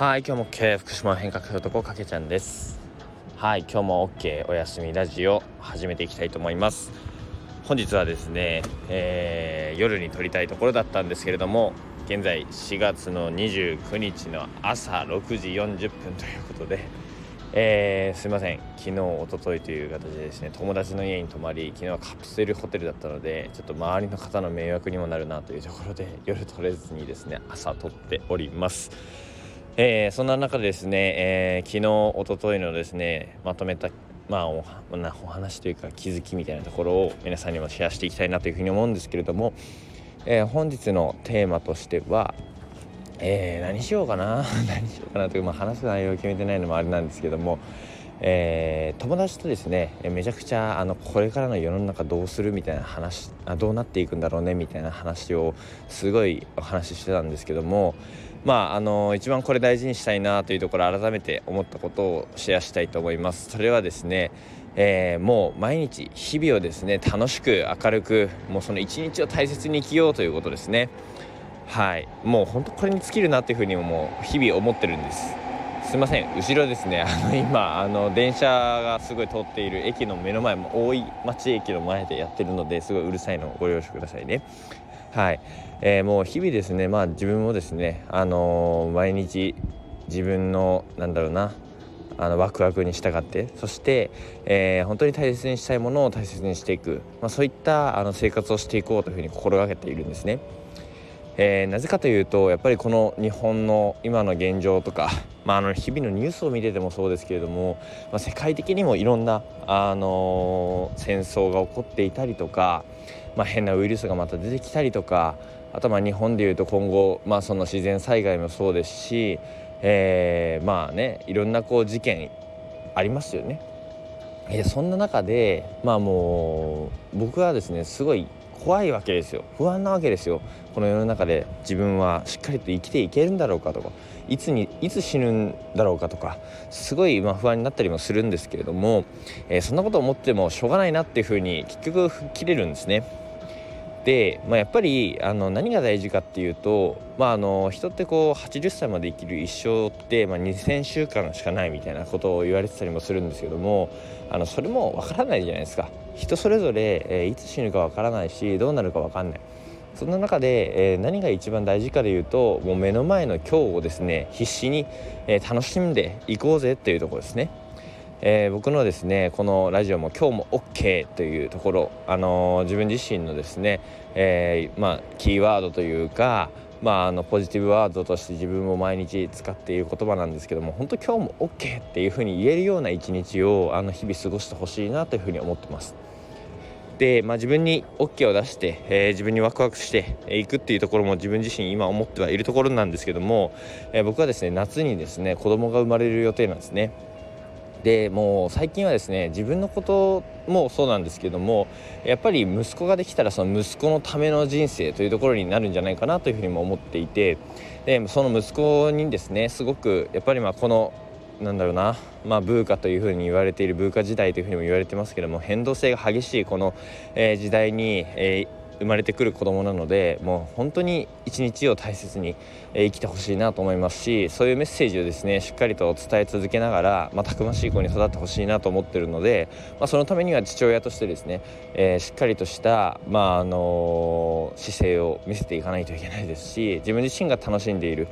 はい今日も OK 福島変革男かけちゃんです。はい今日も OK お休みラジオ始めていきたいと思います。本日はですね、えー、夜に撮りたいところだったんですけれども現在4月の29日の朝6時40分ということでえー、すいません。昨日おとといという形でですね友達の家に泊まり昨日はカプセルホテルだったのでちょっと周りの方の迷惑にもなるなというところで夜撮れずにですね朝撮っております。えー、そんな中ですね、えー、昨日おとといのですねまとめたまあおお話というか気づきみたいなところを皆さんにもシェアしていきたいなというふうに思うんですけれども、えー、本日のテーマとしてはえー、何しようかな 何しようかなという、まあ、話す内容を決めてないのもあれなんですけども、えー、友達とですねめちゃくちゃあのこれからの世の中どうするみたいな話あどうなっていくんだろうねみたいな話をすごいお話ししてたんですけどもまああの一番これ大事にしたいなというところ改めて思ったことをシェアしたいと思います。それはですねえー、もう毎日日々をですね楽しく明るくもうその一日を大切に生きようということですね。はい。もう本当これに尽きるなっていうふうにも日々思ってるんです。すいません後ろですね。あの今あの電車がすごい通っている駅の目の前も大井町駅の前でやってるのですごいうるさいのをご了承くださいね。はい、えー、もう日々ですねまあ自分もですねあのー、毎日自分のなんだろうなあのワクワクに従ってそして、えー、本当に大切にしたいものを大切にしていく、まあ、そういったあの生活をしていこうというふうに心がけているんですね。えー、なぜかというとやっぱりこの日本の今の現状とか、まあ、あの日々のニュースを見ててもそうですけれども、まあ、世界的にもいろんな、あのー、戦争が起こっていたりとか、まあ、変なウイルスがまた出てきたりとかあとは日本でいうと今後、まあ、その自然災害もそうですし、えー、まあねいろんなこう事件ありますよね。えそんな中でまあもう僕はですねすごい怖いわけですよ。不安なわけですよ。この世の中で自分はしっかりと生きていけるんだろうかとか。いつにいつ死ぬんだろうかとか。すごいま不安になったりもするんですけれども、えー、そんなこと思ってもしょうがないなっていうふうに結局吹っ切れるんですね。で、まあ、やっぱりあの何が大事かっていうと、まあ、あの人ってこう80歳まで生きる一生って、まあ、2000週間しかないみたいなことを言われてたりもするんですけどもあのそれもわからないじゃないですか人それぞれ、えー、いつ死ぬかわからないしどうなるかわかんないそんな中で、えー、何が一番大事かでいうともう目の前の今日をですね必死に、えー、楽しんでいこうぜっていうところですね。えー、僕のですねこのラジオも今日も OK というところ、あのー、自分自身のですね、えー、まあ、キーワードというか、まあ、あのポジティブワードとして自分も毎日使っている言葉なんですけども本当今日も OK っていうふうに言えるような一日をあの日々過ごしてほしいなというふうに思ってます。で、まあ、自分に OK を出して、えー、自分にワクワクしていくっていうところも自分自身今思ってはいるところなんですけども、えー、僕はですね夏にですね子供が生まれる予定なんですね。でもう最近はですね自分のこともそうなんですけどもやっぱり息子ができたらその息子のための人生というところになるんじゃないかなというふうにも思っていてでその息子にですねすごくやっぱりまあこのなんだろうな、まあ、ブーカというふうに言われているブーカ時代というふうにも言われてますけども変動性が激しいこの、えー、時代に、えー生まれてくる子供なのでもう本当に一日を大切に生きてほしいなと思いますしそういうメッセージをですねしっかりと伝え続けながら、まあ、たくましい子に育ってほしいなと思ってるので、まあ、そのためには父親としてですね、えー、しっかりとした、まああのー、姿勢を見せていかないといけないですし自分自身が楽しんでいる。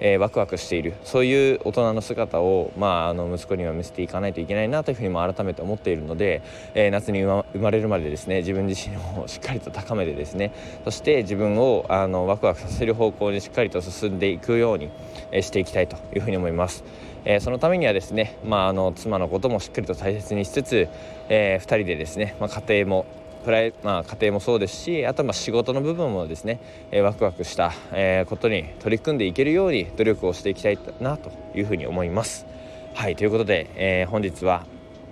えー、ワクワクしているそういう大人の姿を、まあ、あの息子には見せていかないといけないなというふうにも改めて思っているので、えー、夏に生まれるまでですね自分自身を しっかりと高めてですねそして自分をあのワクワクさせる方向にしっかりと進んでいくように、えー、していきたいというふうに思います。えー、そのためにはですね、まあ、あの妻のこともしっかりと大切にしつつ、えー、2人でですね、まあ、家庭もプライ、まあ、家庭もそうですしあとはま仕事の部分もですね、えー、ワクワクした、え、ことに取り組んでいけるように努力をしていきたいなというふうに思います。はいということで、え、本日は、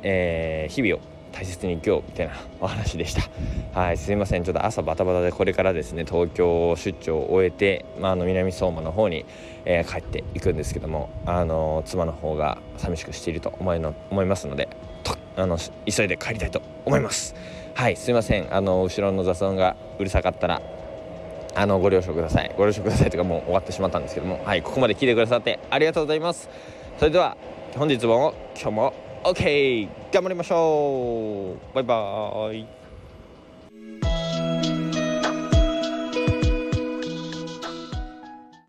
えー、日々を大切に今日みたいなお話でした。はい、すいません。ちょっと朝バタバタでこれからですね、東京出張を終えて、まあ、あの南相馬の方に、えー、帰っていくんですけども、あの妻の方が寂しくしていると思いの思いますので、とあの急いで帰りたいと思います。はいすいません。あの後ろの雑音がうるさかったらあのご了承ください。ご了承くださいとかもう終わってしまったんですけども。はいここまで聞いてくださってありがとうございます。それでは本日も今日も OK 頑張りましょう。バイバーイ。